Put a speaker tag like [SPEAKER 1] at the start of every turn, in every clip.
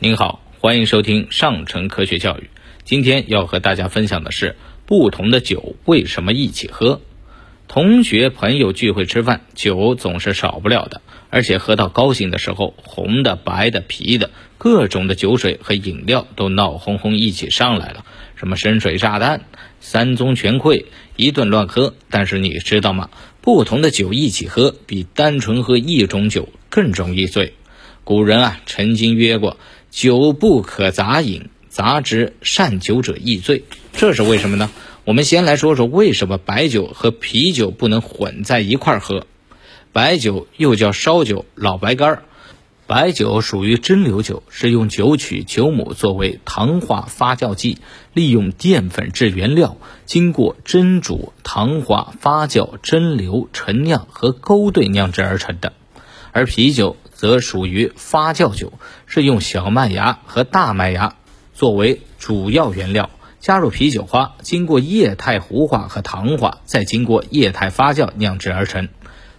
[SPEAKER 1] 您好，欢迎收听上城科学教育。今天要和大家分享的是，不同的酒为什么一起喝？同学朋友聚会吃饭，酒总是少不了的，而且喝到高兴的时候，红的、白的、啤的，各种的酒水和饮料都闹哄哄一起上来了。什么深水炸弹、三宗全会，一顿乱喝。但是你知道吗？不同的酒一起喝，比单纯喝一种酒更容易醉。古人啊，曾经曰过：“酒不可杂饮，杂之善酒者易醉。”这是为什么呢？我们先来说说为什么白酒和啤酒不能混在一块儿喝。白酒又叫烧酒、老白干儿。白酒属于蒸馏酒，是用酒曲、酒母作为糖化发酵剂，利用淀粉制原料，经过蒸煮、糖化、发酵、蒸馏、陈酿和勾兑酿制而成的。而啤酒则属于发酵酒，是用小麦芽和大麦芽作为主要原料，加入啤酒花，经过液态糊化和糖化，再经过液态发酵酿制而成。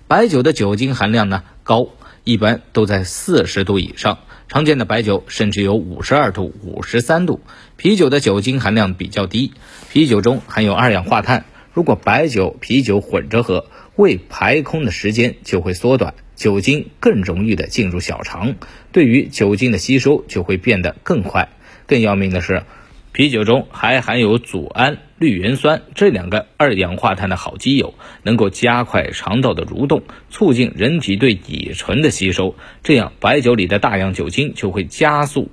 [SPEAKER 1] 白酒的酒精含量呢高。一般都在四十度以上，常见的白酒甚至有五十二度、五十三度。啤酒的酒精含量比较低，啤酒中含有二氧化碳。如果白酒、啤酒混着喝，胃排空的时间就会缩短，酒精更容易的进入小肠，对于酒精的吸收就会变得更快。更要命的是。啤酒中还含有组胺、氯盐酸这两个二氧化碳的好基友，能够加快肠道的蠕动，促进人体对乙醇的吸收。这样，白酒里的大量酒精就会加速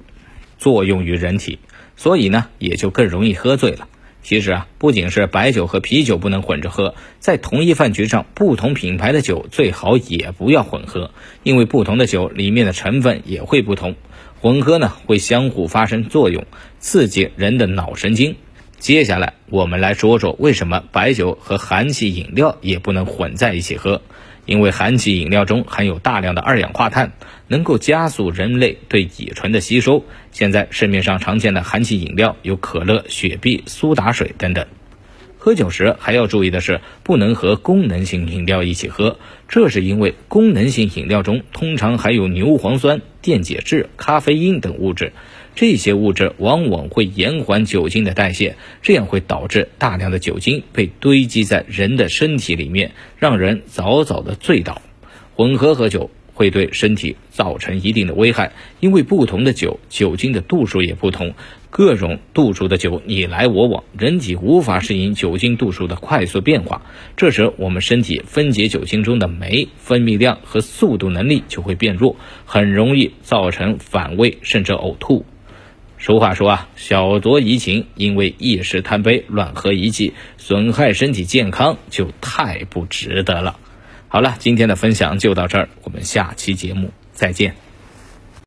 [SPEAKER 1] 作用于人体，所以呢，也就更容易喝醉了。其实啊，不仅是白酒和啤酒不能混着喝，在同一饭局上，不同品牌的酒最好也不要混合，因为不同的酒里面的成分也会不同。混合呢会相互发生作用，刺激人的脑神经。接下来我们来说说为什么白酒和含气饮料也不能混在一起喝。因为含气饮料中含有大量的二氧化碳，能够加速人类对乙醇的吸收。现在市面上常见的含气饮料有可乐、雪碧、苏打水等等。喝酒时还要注意的是，不能和功能性饮料一起喝。这是因为功能性饮料中通常含有牛磺酸、电解质、咖啡因等物质，这些物质往往会延缓酒精的代谢，这样会导致大量的酒精被堆积在人的身体里面，让人早早的醉倒。混合喝酒。会对身体造成一定的危害，因为不同的酒酒精的度数也不同，各种度数的酒你来我往，人体无法适应酒精度数的快速变化，这时我们身体分解酒精中的酶分泌量和速度能力就会变弱，很容易造成反胃甚至呕吐。俗话说啊，小酌怡情，因为一时贪杯乱喝一气，损害身体健康就太不值得了。好了，今天的分享就到这儿，我们下期节目再见。